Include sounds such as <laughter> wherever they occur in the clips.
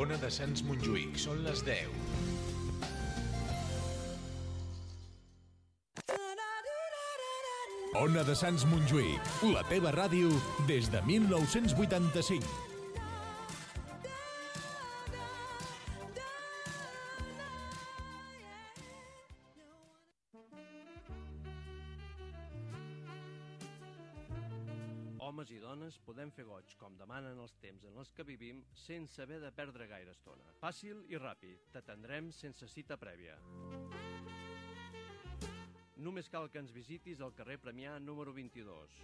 Ona de Sants Montjuïc, són les 10. Ona de Sants Montjuïc, la teva ràdio des de 1985. Temps en els que vivim sense haver de perdre gaire estona. Fàcil i ràpid, t'atendrem sense cita prèvia. Només cal que ens visitis al carrer Premià número 22.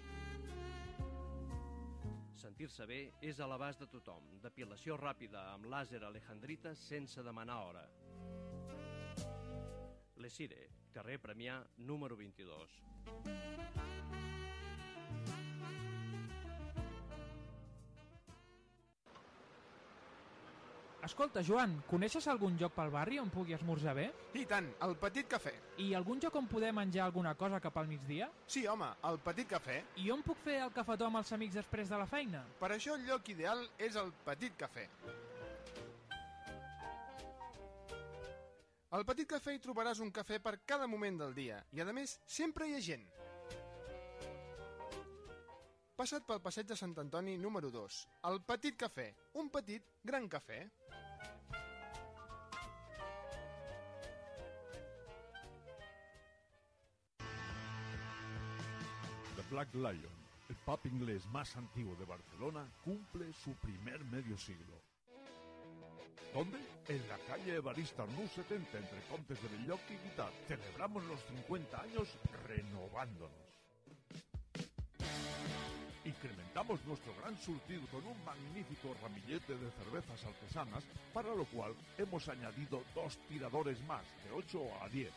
Sentir-se bé és a l'abast de tothom. Depilació ràpida amb làser alejandrita sense demanar hora. Lesire, carrer Premià número 22. Escolta, Joan, coneixes algun lloc pel barri on pugui esmorzar bé? I tant, el Petit Cafè. I algun lloc on poder menjar alguna cosa cap al migdia? Sí, home, el Petit Cafè. I on puc fer el cafetó amb els amics després de la feina? Per això el lloc ideal és el Petit Cafè. Al Petit Cafè hi trobaràs un cafè per cada moment del dia i, a més, sempre hi ha gent. Passat pel passeig de Sant Antoni número 2, el Petit Cafè, un petit gran cafè. Black Lion, el pub inglés más antiguo de Barcelona, cumple su primer medio siglo. ¿Dónde? En la calle Evarista Arnús 70, entre Contes de Belloc y Guitar. Celebramos los 50 años renovándonos. Incrementamos nuestro gran surtido con un magnífico ramillete de cervezas artesanas, para lo cual hemos añadido dos tiradores más, de 8 a 10.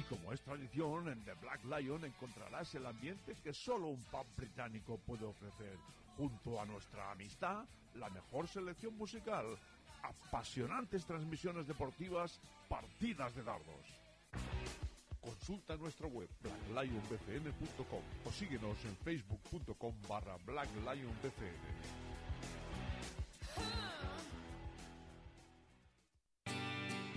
Y como es tradición, en The Black Lion encontrarás el ambiente que solo un pub británico puede ofrecer, junto a nuestra amistad, la mejor selección musical, apasionantes transmisiones deportivas, partidas de dardos. Consulta nuestra web blacklionbcn.com o síguenos en facebook.com barra blacklionbcn.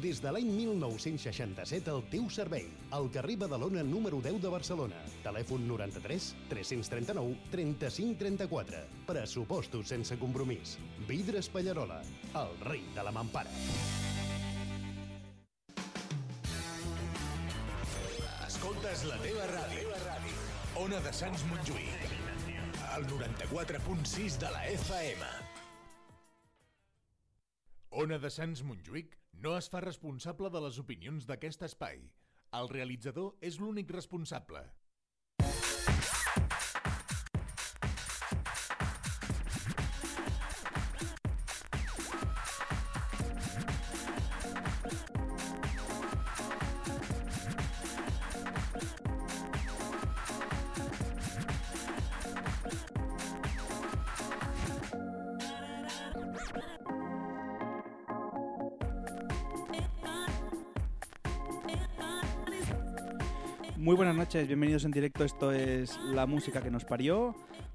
Des de l'any 1967 al teu servei. Al carrer Badalona número 10 de Barcelona. Telèfon 93 339 35 34. Pressupostos sense compromís. Vidres Pallarola, el rei de la mampara. Escoltes la teva ràdio. Ona de Sants Montjuïc. El 94.6 de la FM. Ona de Sants Montjuïc no es fa responsable de les opinions d'aquest espai. El realitzador és l'únic responsable. Muy buenas noches, bienvenidos en directo. Esto es La Música que nos parió,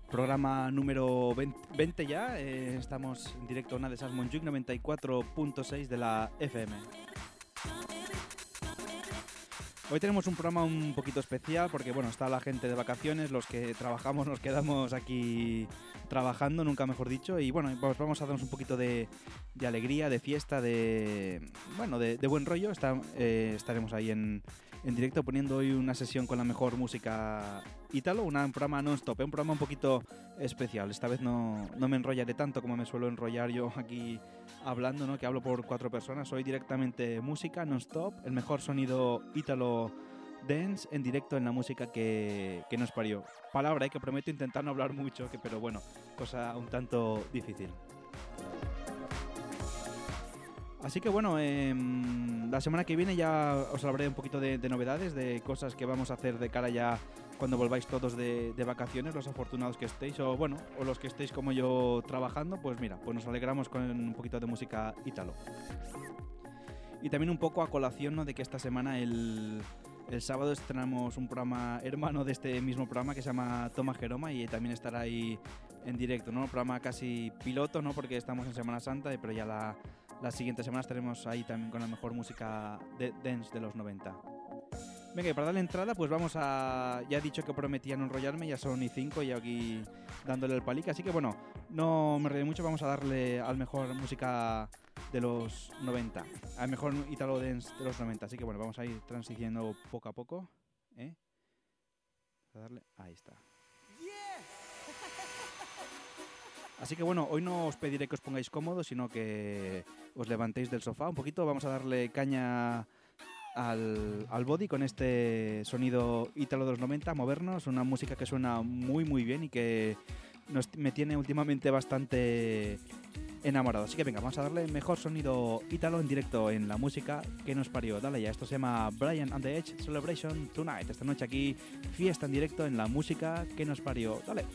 programa número 20, 20 ya. eh, estamos en directo en una de esas Montjuic 94.6 de la FM. Hoy tenemos un programa un poquito especial porque bueno, está la gente de vacaciones, los que trabajamos nos quedamos aquí trabajando, nunca mejor dicho, y bueno, pues vamos a darnos un poquito de, alegría, de fiesta, de bueno, de, buen rollo. Eh, estaremos ahí en, en directo poniendo hoy una sesión con la mejor música ítalo, un programa non-stop, eh, un programa un poquito especial. Esta vez no, no me enrollaré tanto como me suelo enrollar yo aquí hablando, ¿no? que hablo por cuatro personas. Hoy directamente música non-stop, el mejor sonido ítalo dance en directo en la música que, que nos parió. Palabra, eh, que prometo intentar no hablar mucho, que, pero bueno, cosa un tanto difícil. Así que bueno, em, la semana que viene ya os hablaré un poquito de, de novedades, de cosas que vamos a hacer de cara ya cuando volváis todos de, vacaciones, los afortunados que estéis, o bueno, o los que estéis como yo trabajando, pues mira, pues nos alegramos con un poquito de música ítalo. Y también un poco a colación ¿no? de que esta semana el, el sábado estrenamos un programa hermano de este mismo programa que se llama Toma Jeroma y también estará ahí en directo, ¿no? Un programa casi piloto, ¿no? Porque estamos en Semana Santa, pero ya la, las siguientes semanas estaremos ahí también con la mejor música de dance de los 90. Venga, para darle entrada, pues vamos a... Ya he dicho que prometía no enrollarme, ya son y 5 y aquí dándole el palique. Así que bueno, no me reí mucho, vamos a darle al mejor música de los 90, al mejor Italo Dance de los 90. Así que bueno, vamos a ir transiciendo poco a poco. ¿eh? A darle... Ahí está. Así que bueno, hoy no os pediré que os pongáis cómodos, sino que os levantéis del sofá un poquito. Vamos a darle caña al, al body con este sonido ítalo de los 90, movernos, una música que suena muy muy bien y que nos, me tiene últimamente bastante enamorado. Así que venga, vamos a darle mejor sonido ítalo en directo en la música que nos parió. Dale ya, esto se llama Brian and the Edge Celebration Tonight. Esta noche aquí, fiesta en directo en la música que nos parió. Dale.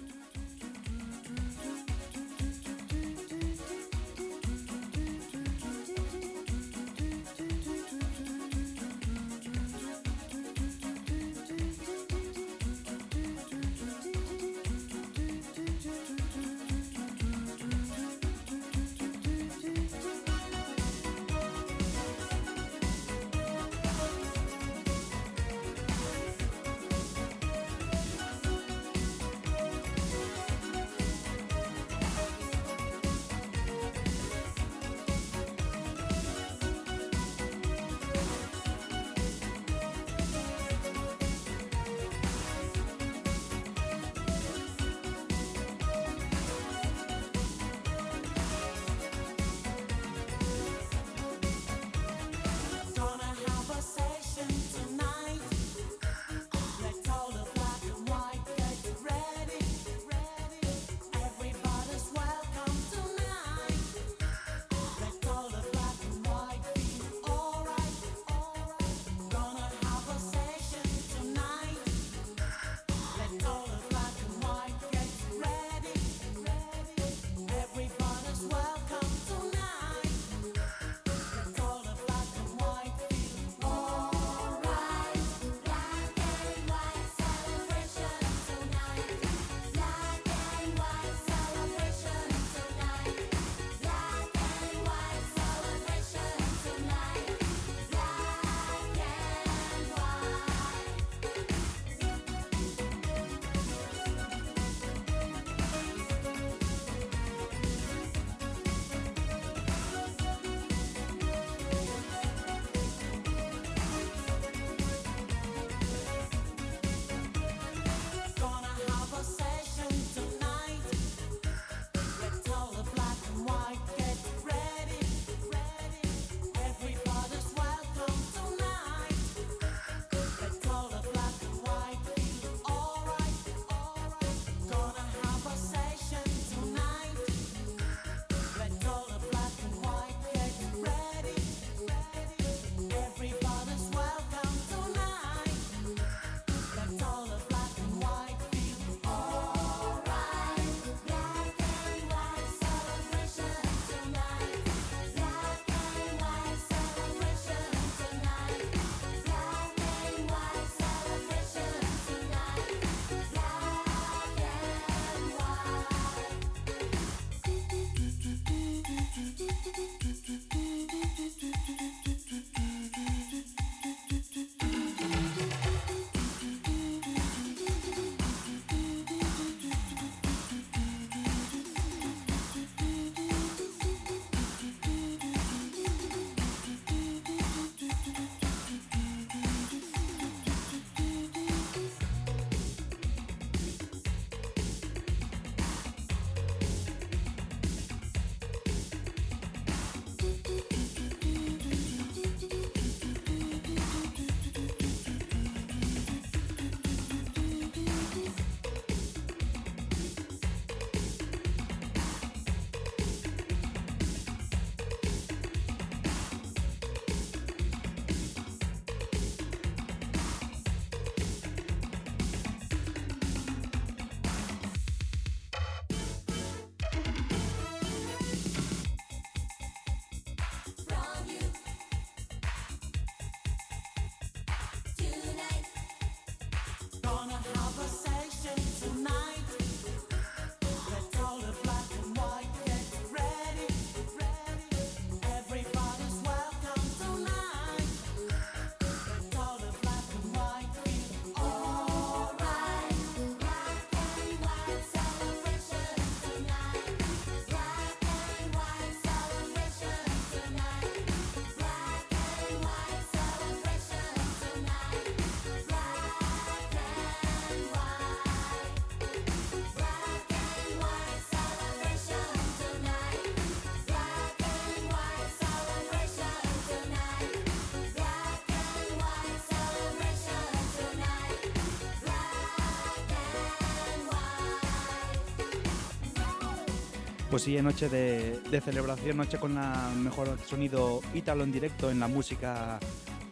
Pues sí, noche de, celebración, noche con la mejor sonido ítalo en directo en la música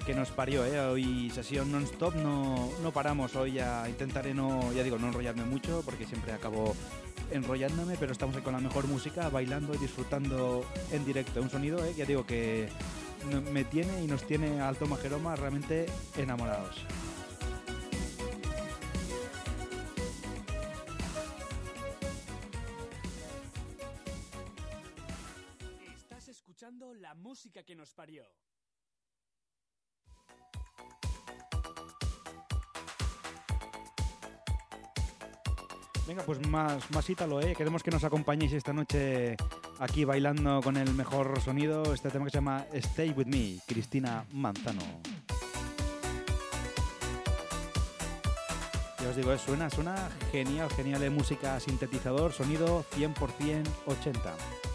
que nos parió, ¿eh? Hoy sesión non-stop, no, no paramos. Hoy ya intentaré no, ya digo, no enrollarme mucho porque siempre acabo enrollándome, pero estamos ahí con la mejor música, bailando y disfrutando en directo. Un sonido, ¿eh? ya digo, que me tiene y nos tiene Alto Majeroma realmente enamorados. Más, ítalo, ¿eh? Queremos que nos acompañéis esta noche aquí bailando con el mejor sonido. Este tema que se llama Stay With Me, Cristina Manzano. Ya os digo, eh, suena, suena genial, genial de música, sintetizador, sonido 100% 80.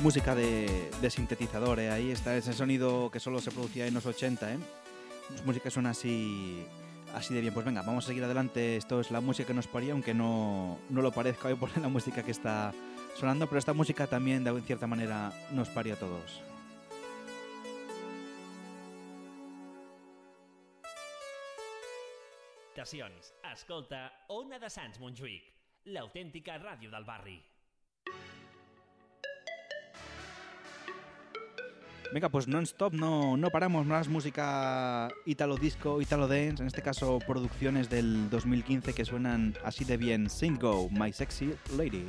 Música de, de sintetizador, ¿eh? ahí está ese sonido que solo se producía en los 80, ¿eh? Música que suena así, así de bien. Pues venga, vamos a seguir adelante. Esto es la música que nos paría, aunque no, no lo parezca hoy por <laughs> la música que está sonando, pero esta música también de cierta manera nos paría a todos. Salutacions. Escolta Ona de Sants Montjuïc, l'autèntica ràdio del barri. Venga, pues non-stop, no, no paramos más música italo disco, italo dance, en este caso producciones del 2015 que suenan así de bien. Sing Go, My Sexy Lady.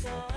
soul.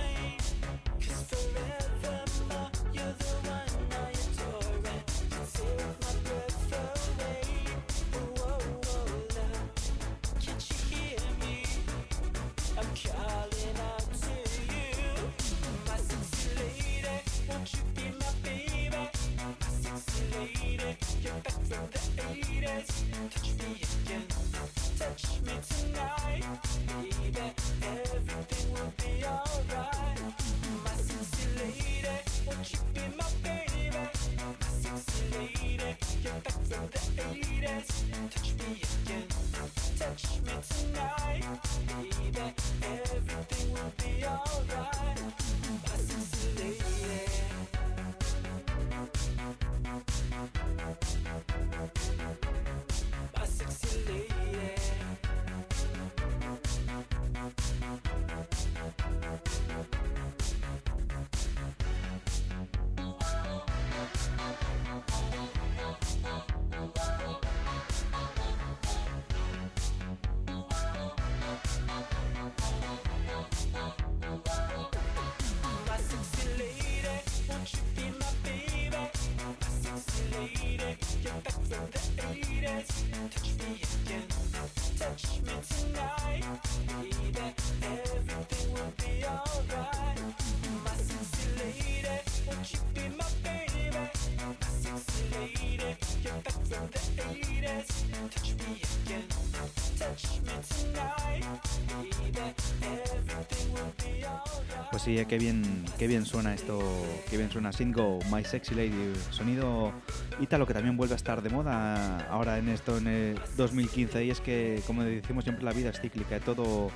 Pues sí, eh, qué bien, qué bien suena esto, qué bien suena Sing Go, My Sexy Lady, sonido ítalo que también vuelve a estar de moda ahora en esto en el 2015 y es que como decimos siempre la vida es cíclica, todo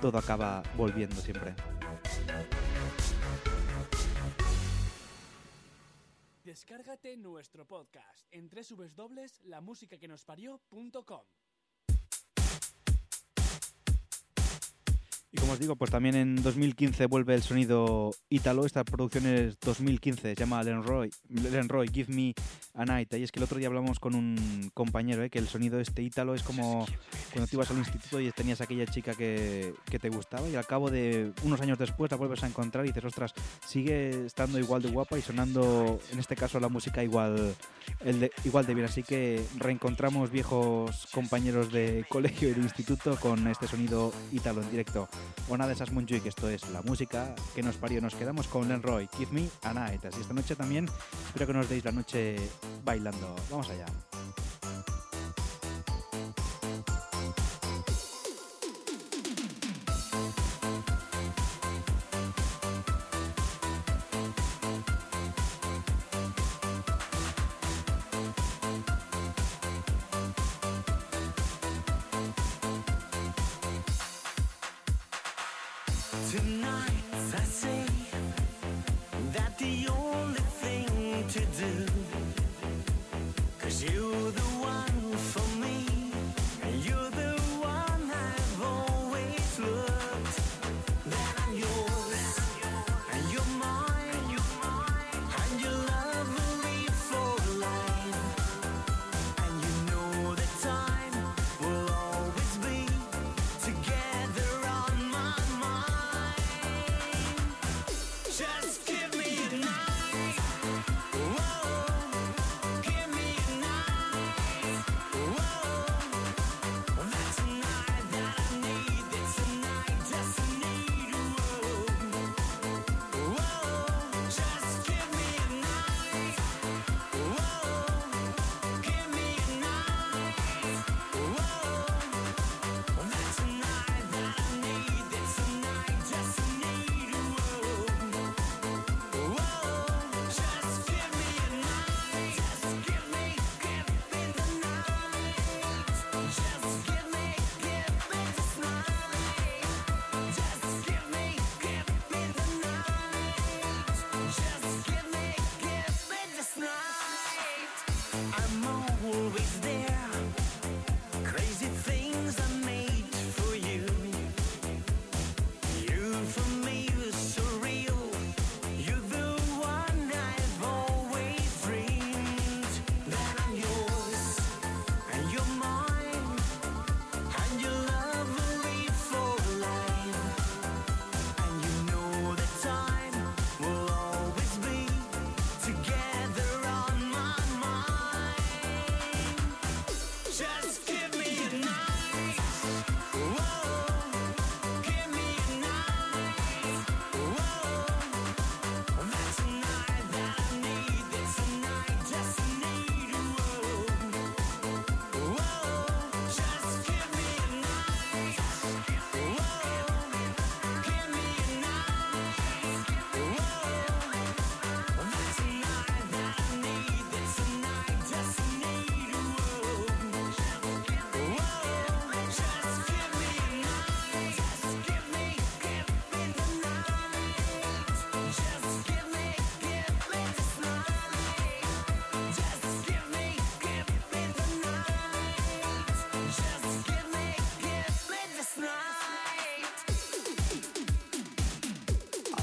todo acaba volviendo siempre. Descárgate nuestro podcast en www.lamusicaquenosparió.com. Y como os digo, pues también en 2015 vuelve el sonido ítalo. Esta producción es 2015, se llama Lenroy, Lenroy Give Me a Night. Y es que el otro día hablamos con un compañero, ¿eh? que el sonido este ítalo es como cuando te ibas al instituto y tenías aquella chica que, que te gustaba y al cabo de unos años después la vuelves a encontrar y dices, ostras, sigue estando igual de guapa y sonando, en este caso, la música igual, el de, igual de bien. Así que reencontramos viejos compañeros de colegio y de instituto con este sonido ítalo en directo. Una de esas Moonjuic, esto es la música que nos parió. Nos quedamos con Len Roy, Give Me a Night. Así esta noche también espero que nos deis la noche bailando. Vamos allá.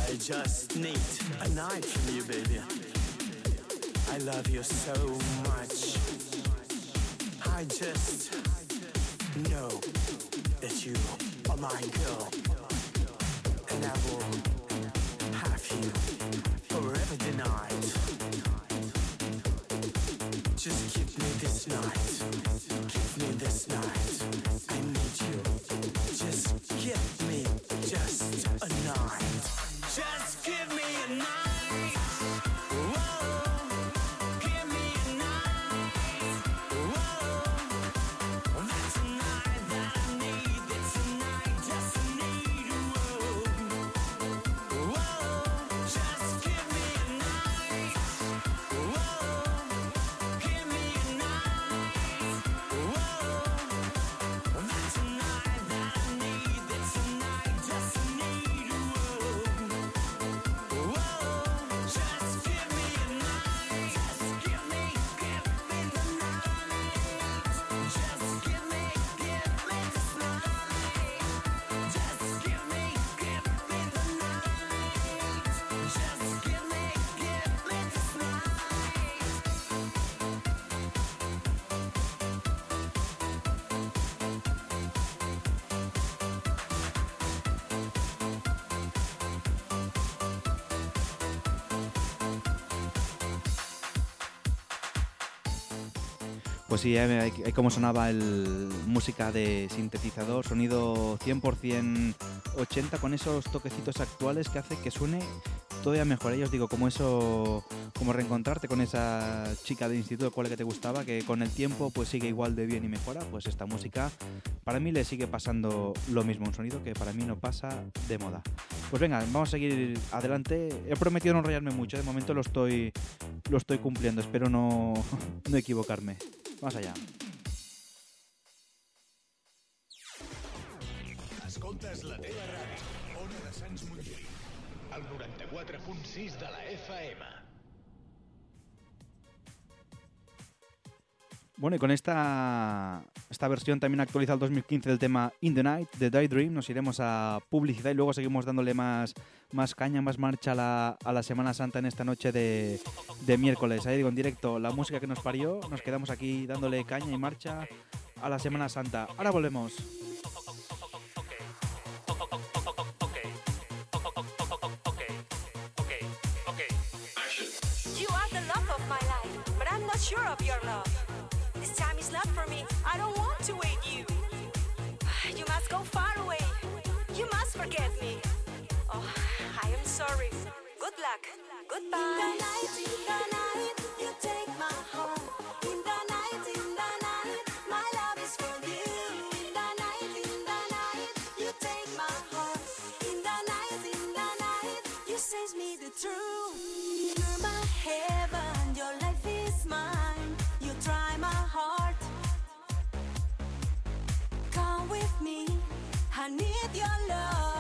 I just need a night from you, baby. I love you so much. I just know that you are my girl. Pues sí, eh, como sonaba el música de sintetizador, sonido 100% 80 con esos toquecitos actuales que hace que suene todavía mejor. Yo os digo, como eso, como reencontrarte con esa chica de instituto cual que te gustaba, que con el tiempo pues sigue igual de bien y mejora, pues esta música para mí le sigue pasando lo mismo, un sonido que para mí no pasa de moda. Pues venga, vamos a seguir adelante. He prometido no enrollarme mucho, de momento lo estoy, lo estoy cumpliendo, espero no, <laughs> no equivocarme. Vamos allá. Bueno, y con esta, esta versión también actualizada al 2015 del tema In the Night de Daydream, nos iremos a publicidad y luego seguimos dándole más, más caña, más marcha a la, a la Semana Santa en esta noche de, de miércoles. Ahí digo, en directo, la música que nos parió, nos quedamos aquí dándole caña y marcha a la Semana Santa. Ahora volvemos. Sure of your love. This time is not for me. I don't want to wait you. You must go far away. You must forget me. Oh, I am sorry. Good luck. Goodbye. In the night, in the night, you take my heart. Me. I need your love.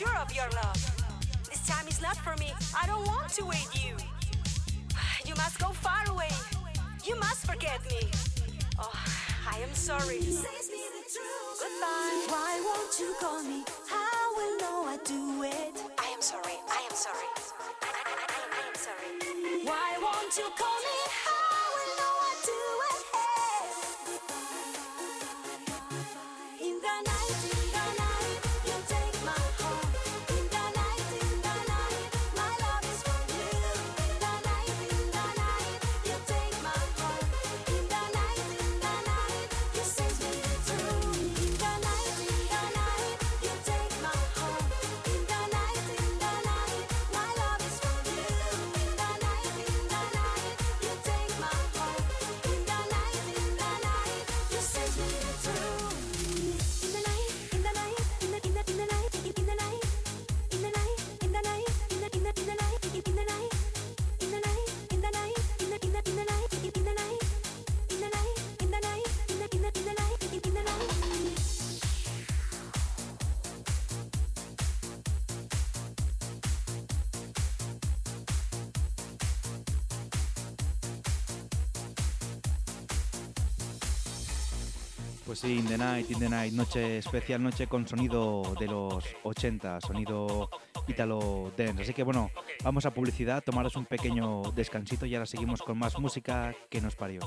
Sure of your love. This time is not for me. I don't want to wait you. <sighs> You must go far away. You must forget me. Oh, I am sorry. Goodbye. Why won't you call me? I will know I do it. I am sorry. I am sorry. I, I, I, I, I am sorry. Why won't you call Pues sí, In the Night, In the Night, noche especial, noche con sonido de los 80, sonido Italo Dance. Así que bueno, vamos a publicidad, tomaros un pequeño descansito y ahora seguimos con más música que nos parió.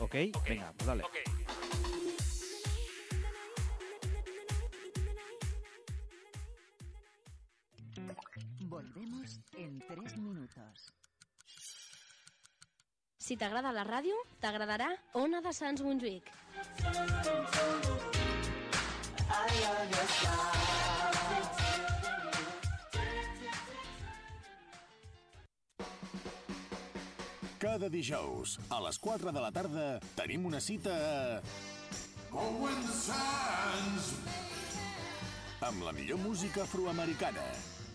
¿Ok? Venga, pues dale. Volvemos en tres minutos. Si t'agrada la ràdio, t'agradarà Ona de Sants Montjuïc. Cada dijous, a les 4 de la tarda, tenim una cita a... Owen Sands. amb la millor música afroamericana.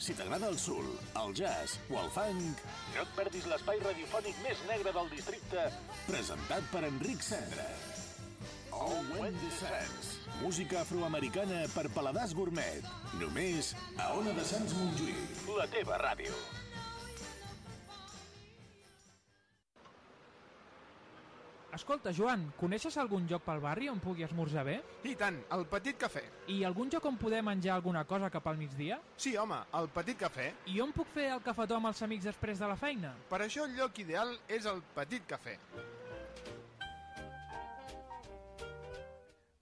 Si t'agrada el soul, el jazz o el funk, no et perdis l'espai radiofònic més negre del districte, presentat per Enric Cendra. Oh, When the Sands. Música afroamericana per paladars gourmet. Només a Ona de Sants Montjuïc. La teva ràdio. Escolta, Joan, coneixes algun lloc pel barri on pugui esmorzar bé? I tant, el Petit Cafè. I algun lloc on poder menjar alguna cosa cap al migdia? Sí, home, el Petit Cafè. I on puc fer el cafetó amb els amics després de la feina? Per això el lloc ideal és el Petit Cafè.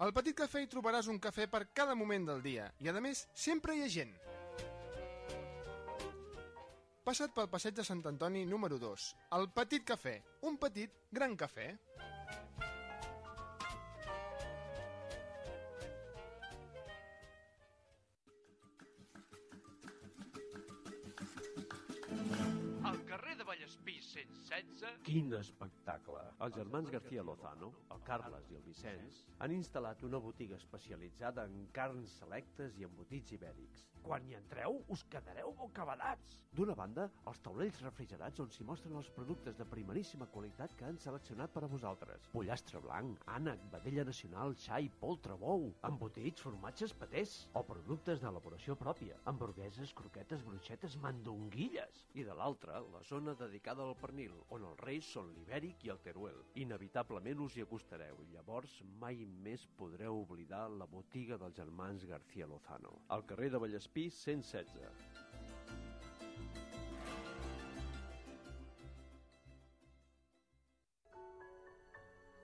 Al Petit Cafè hi trobaràs un cafè per cada moment del dia i, a més, sempre hi ha gent. Passa't pel passeig de Sant Antoni número 2, el Petit Cafè, un petit gran cafè. Al carrer de Vallespí 116... Quin espectacle! Els germans García Lozano, el Carles i el Vicenç, han instal·lat una botiga especialitzada en carns selectes i embotits ibèrics. Quan hi entreu, us quedareu bocabadats. D'una banda, els taulells refrigerats on s'hi mostren els productes de primeríssima qualitat que han seleccionat per a vosaltres. Pollastre blanc, ànec, vedella nacional, xai, poltre, bou, embotits, formatges, patés, o productes d'elaboració pròpia, hamburgueses, croquetes, bruixetes, mandonguilles. I de l'altra, la zona dedicada al pernil, on els reis són l'ibèric i el teruel. Inevitablement us hi acostareu i llavors mai més podreu oblidar la botiga dels germans García Lozano. Al carrer de Vallespí 116.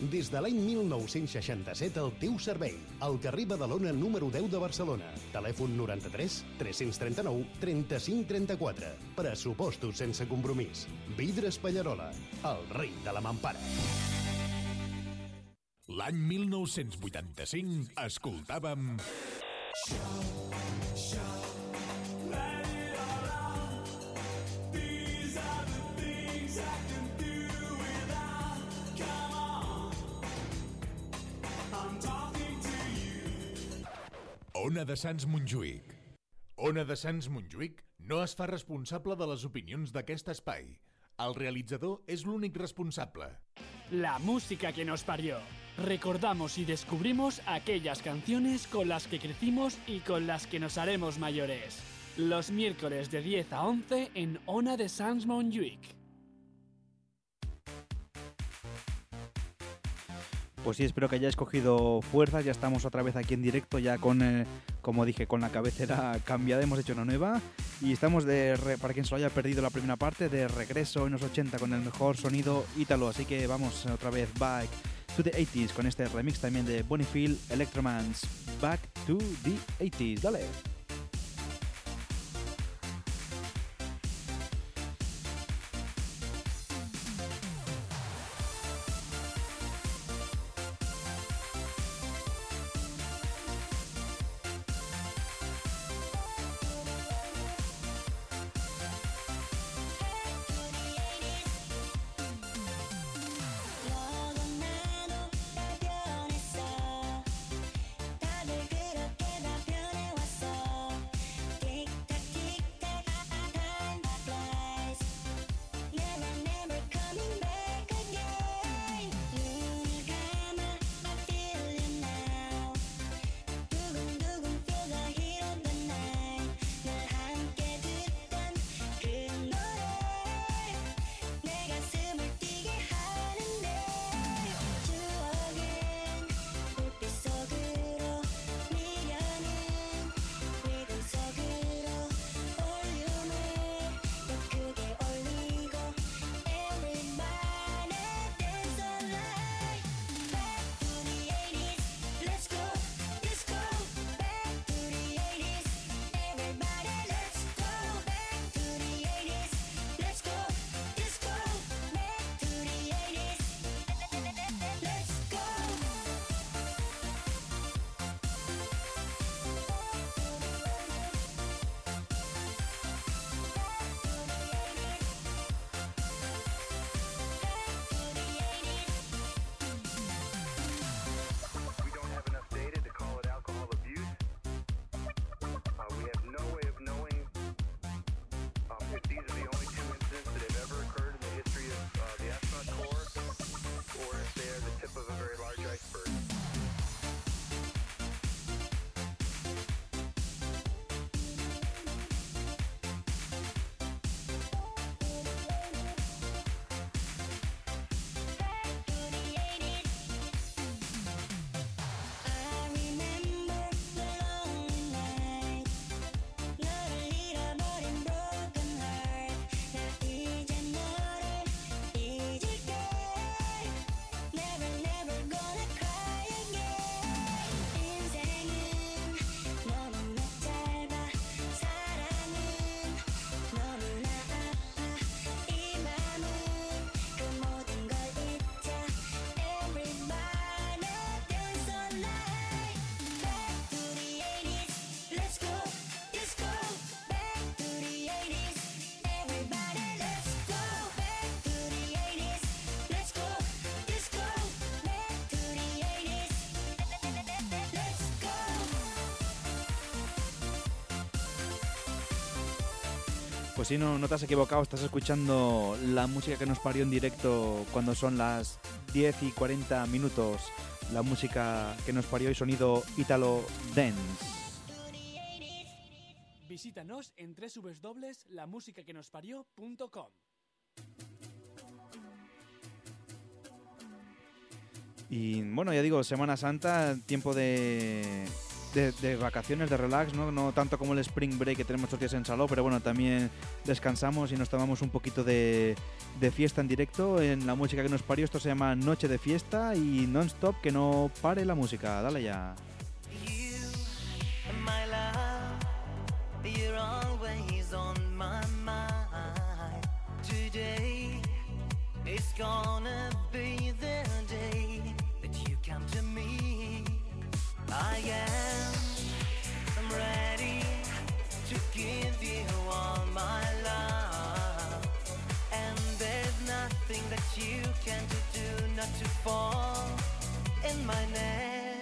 Des de l'any 1967 al teu servei. Al carrer Badalona número 10 de Barcelona. Telèfon 93 339 35 34. Pressupostos sense compromís. Vidres Pallarola, el rei de la mampara. L'any 1985 escoltàvem... Ona de Sants Montjuïc. Ona de Sants Montjuïc no es fa responsable de les opinions d'aquest espai. El realitzador és l'únic responsable. La música que nos parió. Recordamos y descubrimos aquellas canciones con las que crecimos y con las que nos haremos mayores. Los miércoles de 10 a 11 en Ona de Sans Montjuic. Pues sí, espero que hayáis cogido fuerzas. Ya estamos otra vez aquí en directo, ya con, eh, como dije, con la cabecera cambiada. Hemos hecho una nueva. Y estamos de, para quien se lo haya perdido la primera parte, de regreso en los 80 con el mejor sonido ítalo. Así que vamos otra vez back to the 80s con este remix también de Bonifield Electromans. Back to the 80s. Dale. Pues sí, no, no te has equivocado, estás escuchando la música que nos parió en directo cuando son las 10 y 40 minutos. La música que nos parió y sonido Italo Dance. Visítanos en www.lamusicaquenosparió.com. Y bueno, ya digo, Semana Santa, tiempo de, de, vacaciones, de relax, ¿no? No tanto como el Spring Break que tenemos estos días en Saló, pero bueno, también descansamos y nos tomamos un poquito de, de fiesta en directo en la música que nos parió. Esto se llama Noche de Fiesta y non-stop, que no pare la música. Dale ya. my love, give you all my love, and there's nothing that you can do not to fall in my net.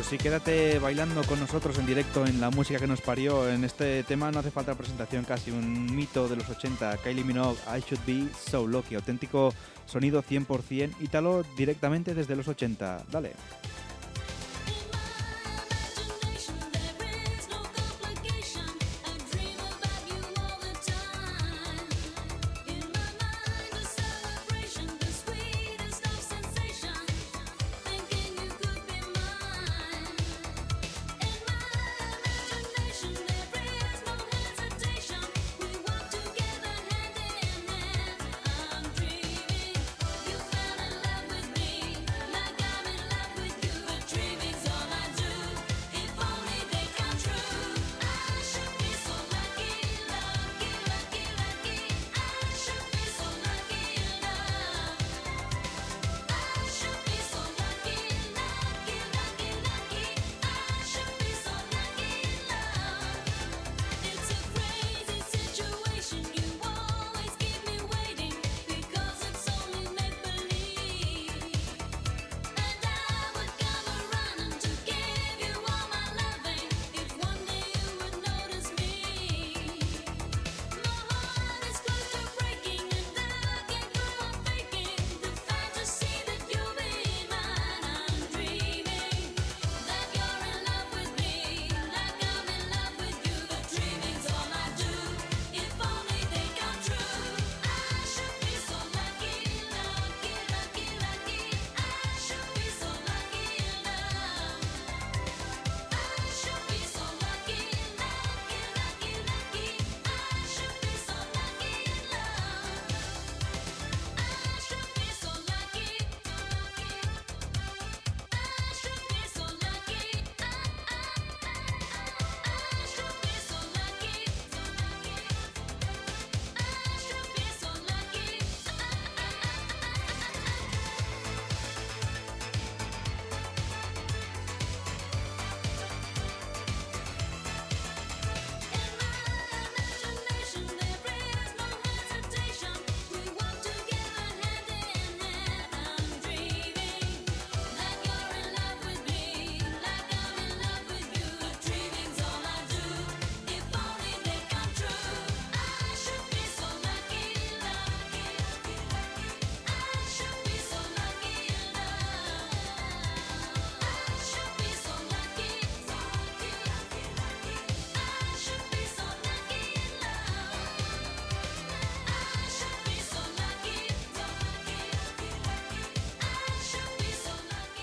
Pues sí, quédate bailando con nosotros en directo en la música que nos parió. En este tema no hace falta presentación casi, un mito de los 80. Kylie Minogue, I Should Be So Lucky. Auténtico sonido 100% ítalo directamente desde los 80. Dale.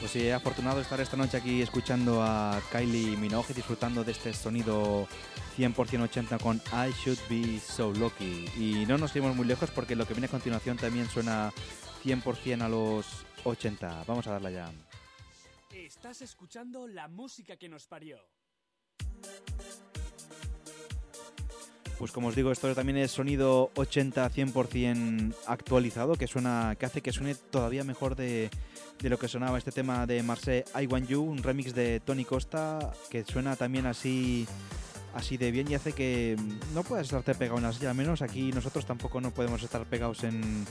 Pues sí, he afortunado estar esta noche aquí escuchando a Kylie Minogue disfrutando de este sonido 100% 80 con I Should Be So Lucky. Y no nos iremos muy lejos porque lo que viene a continuación también suena 100% a los 80. Vamos a darla ya. Estás escuchando la música que nos parió. Pues como os digo, esto también es sonido 80 100% actualizado, que suena, que hace que suene todavía mejor de, de lo que sonaba este tema de Marseille I Want You, un remix de Tony Costa, que suena también así así de bien y hace que no puedas estarte pegado en la silla, al menos aquí nosotros tampoco no podemos estar pegados en,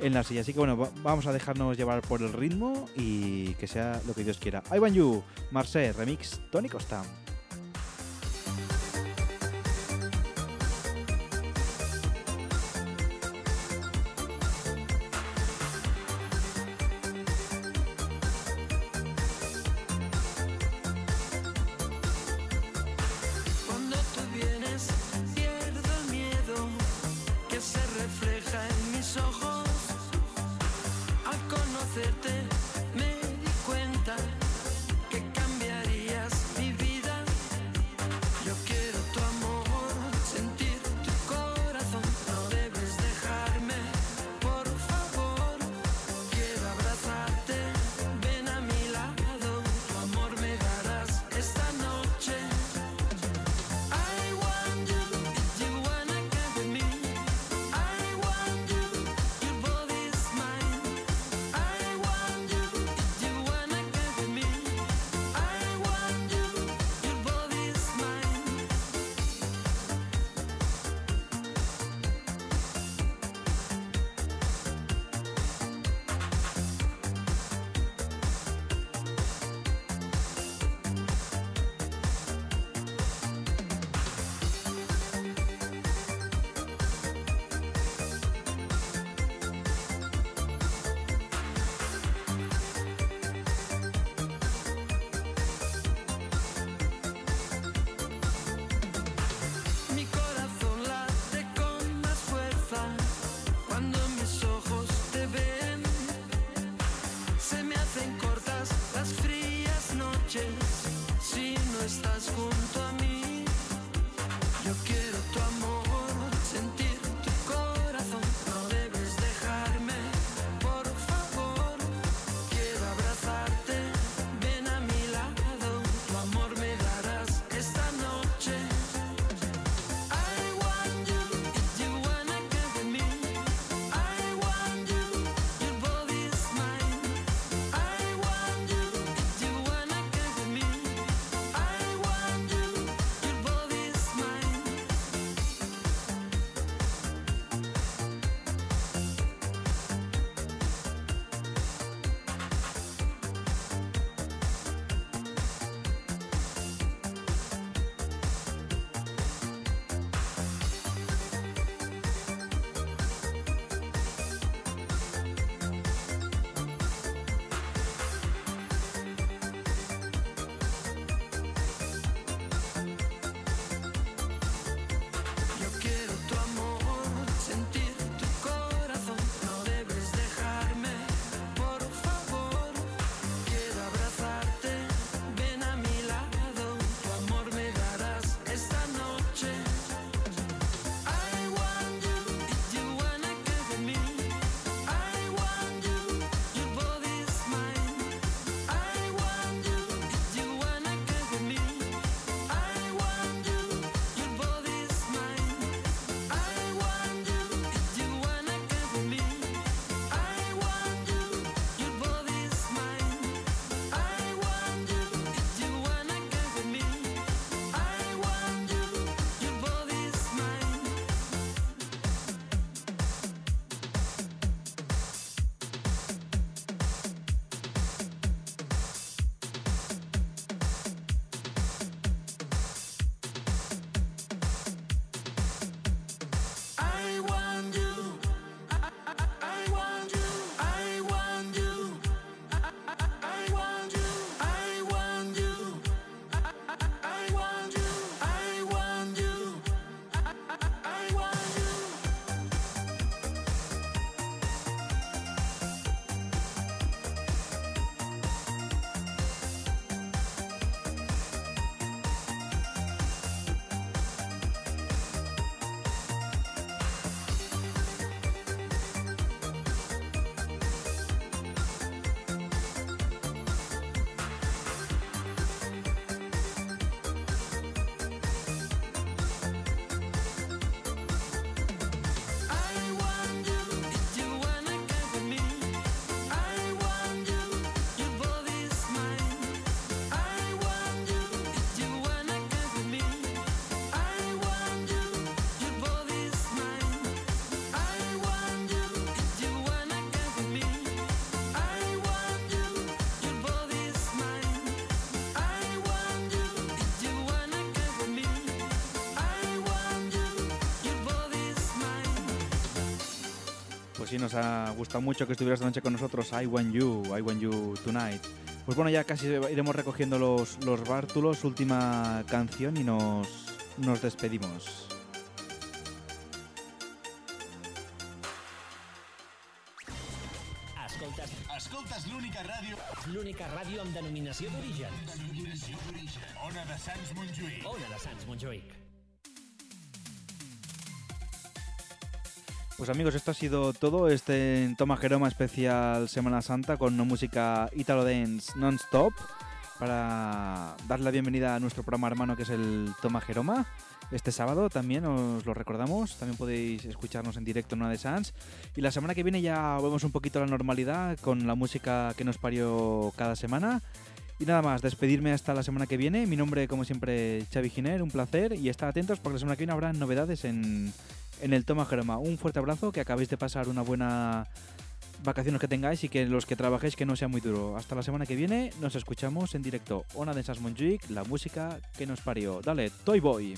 en la silla. Así que bueno, va- vamos a dejarnos llevar por el ritmo y que sea lo que Dios quiera. I Want You, Marseille, remix Tony Costa. si no estás conmigo. Sí, nos ha gustado mucho que estuvieras esta noche con nosotros. I want you, I want you tonight. Pues bueno, ya casi iremos recogiendo los, los bártulos, última canción y nos, nos despedimos. Escoltes, Escoltes l'única ràdio... l'única ràdio amb denominació d'origen. Denominació d'origen. Ona de Sants Montjuïc. Ona de Sants Montjuïc. Pues amigos, esto ha sido todo. Este Toma Jeroma especial Semana Santa con una música Italo Dance non-stop para dar la bienvenida a nuestro programa hermano que es el Toma Jeroma. Este sábado también os lo recordamos, también podéis escucharnos en directo en una de Sans. Y la semana que viene ya vemos un poquito la normalidad con la música que nos parió cada semana. Y nada más, despedirme hasta la semana que viene. Mi nombre, como siempre, Xavi Giner, un placer. Y estar atentos porque la semana que viene habrá novedades en, en el Toma Jeroma. Un fuerte abrazo, que acabéis de pasar una buena vacaciones que tengáis y que los que trabajéis que no sea muy duro. Hasta la semana que viene, nos escuchamos en directo. Ona de Sas Montjuic, la música que nos parió. Dale, Toy Boy.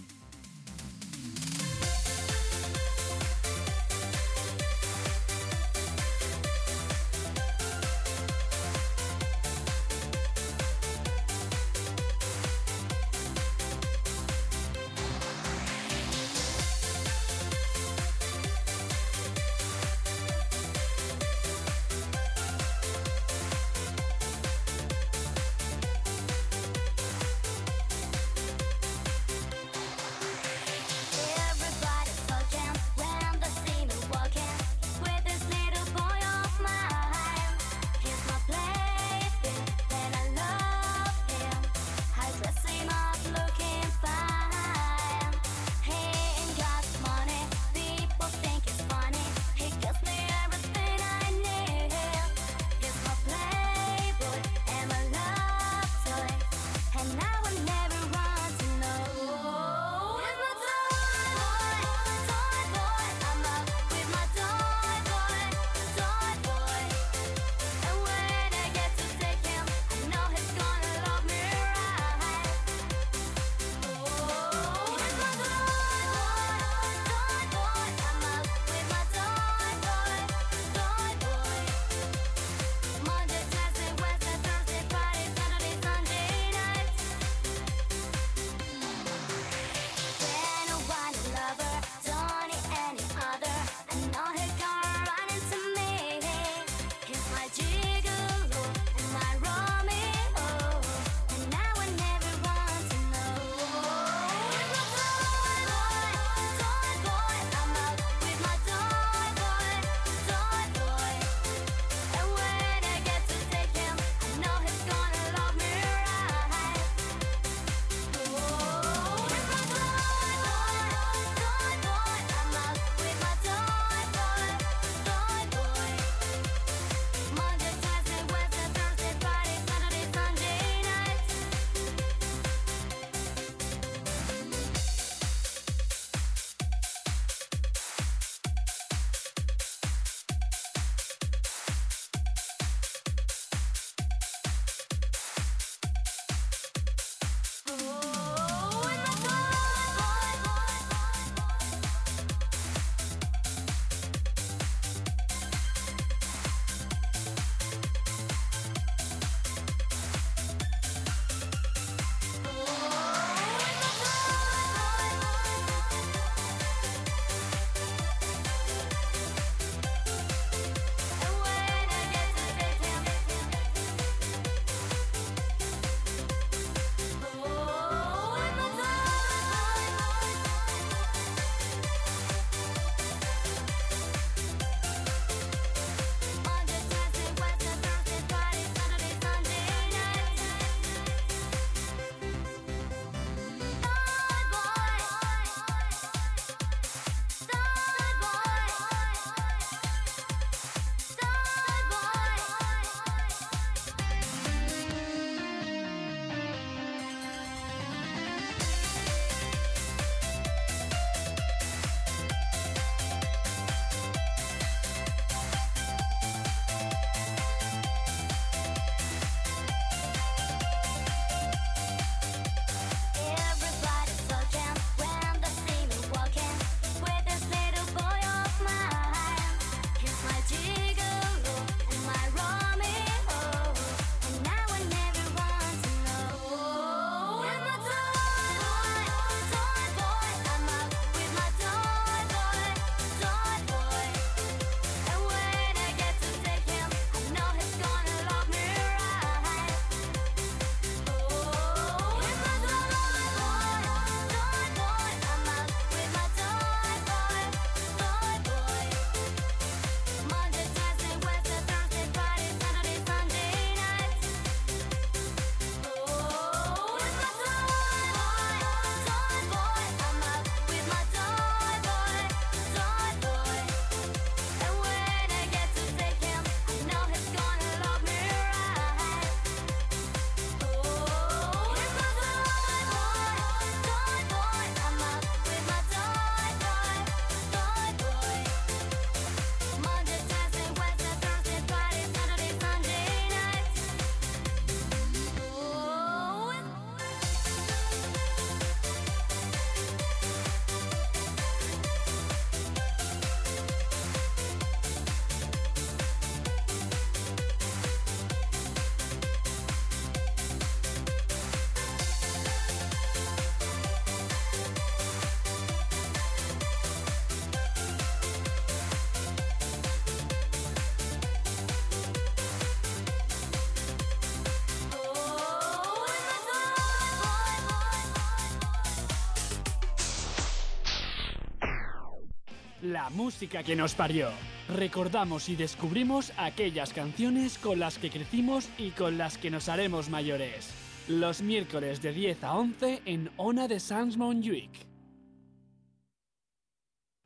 La música que nos parió. Recordamos y descubrimos aquellas canciones con las que crecimos y con las que nos haremos mayores. Los miércoles de 10 a 11 en Ona de Sans Montjuic.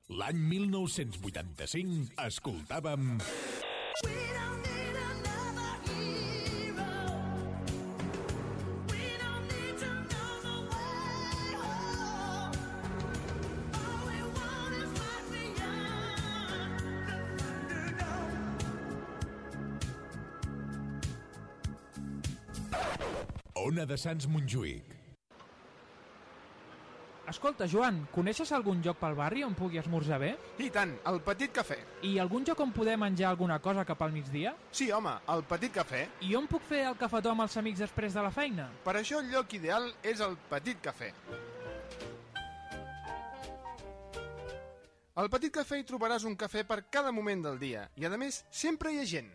L'any 1985 escoltàvem... Ona de Sants Montjuïc. Escolta, Joan, coneixes algun lloc pel barri on pugui esmorzar bé? I tant, el Petit Cafè. I algun lloc on poder menjar alguna cosa cap al migdia? Sí, home, el Petit Cafè. I on puc fer el cafetó amb els amics després de la feina? Per això el lloc ideal és el Petit Cafè. Al Petit Cafè hi trobaràs un cafè per cada moment del dia i, a més, sempre hi ha gent.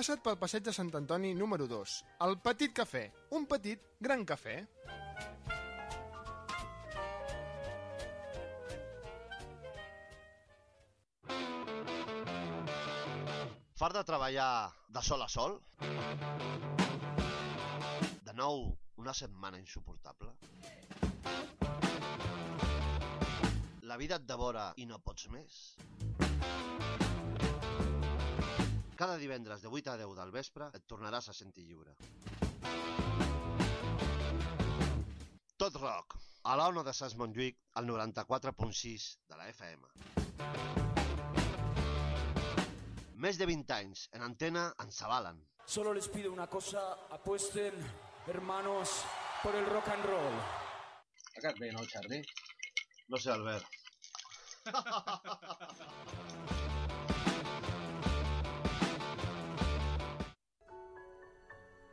Passa't pel passeig de Sant Antoni número 2, el Petit Cafè, un petit gran cafè. Fart de treballar de sol a sol? De nou, una setmana insuportable? La vida et devora i no pots més? Cada divendres de 8 a 10 del vespre et tornaràs a sentir lliure. Tot rock, a l'Ona de Sants Montjuïc, al 94.6 de la FM. Més de 20 anys en antena ens avalen. Solo les pido una cosa, apuesten, hermanos, por el rock and roll. Tocat bé, no, Charlie? No sé, Albert. <laughs>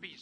peace.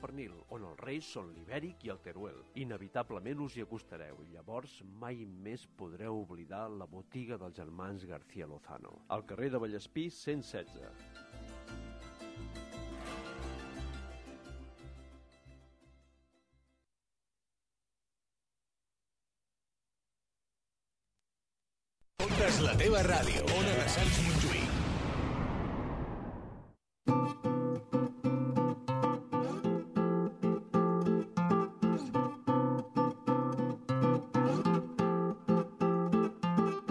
pernil, on els reis són l'ibèric i el teruel. Inevitablement us hi acostareu i llavors mai més podreu oblidar la botiga dels germans García Lozano. Al carrer de Vallespí 116. Ona és la teva ràdio. Ona de Sants Montjuïc.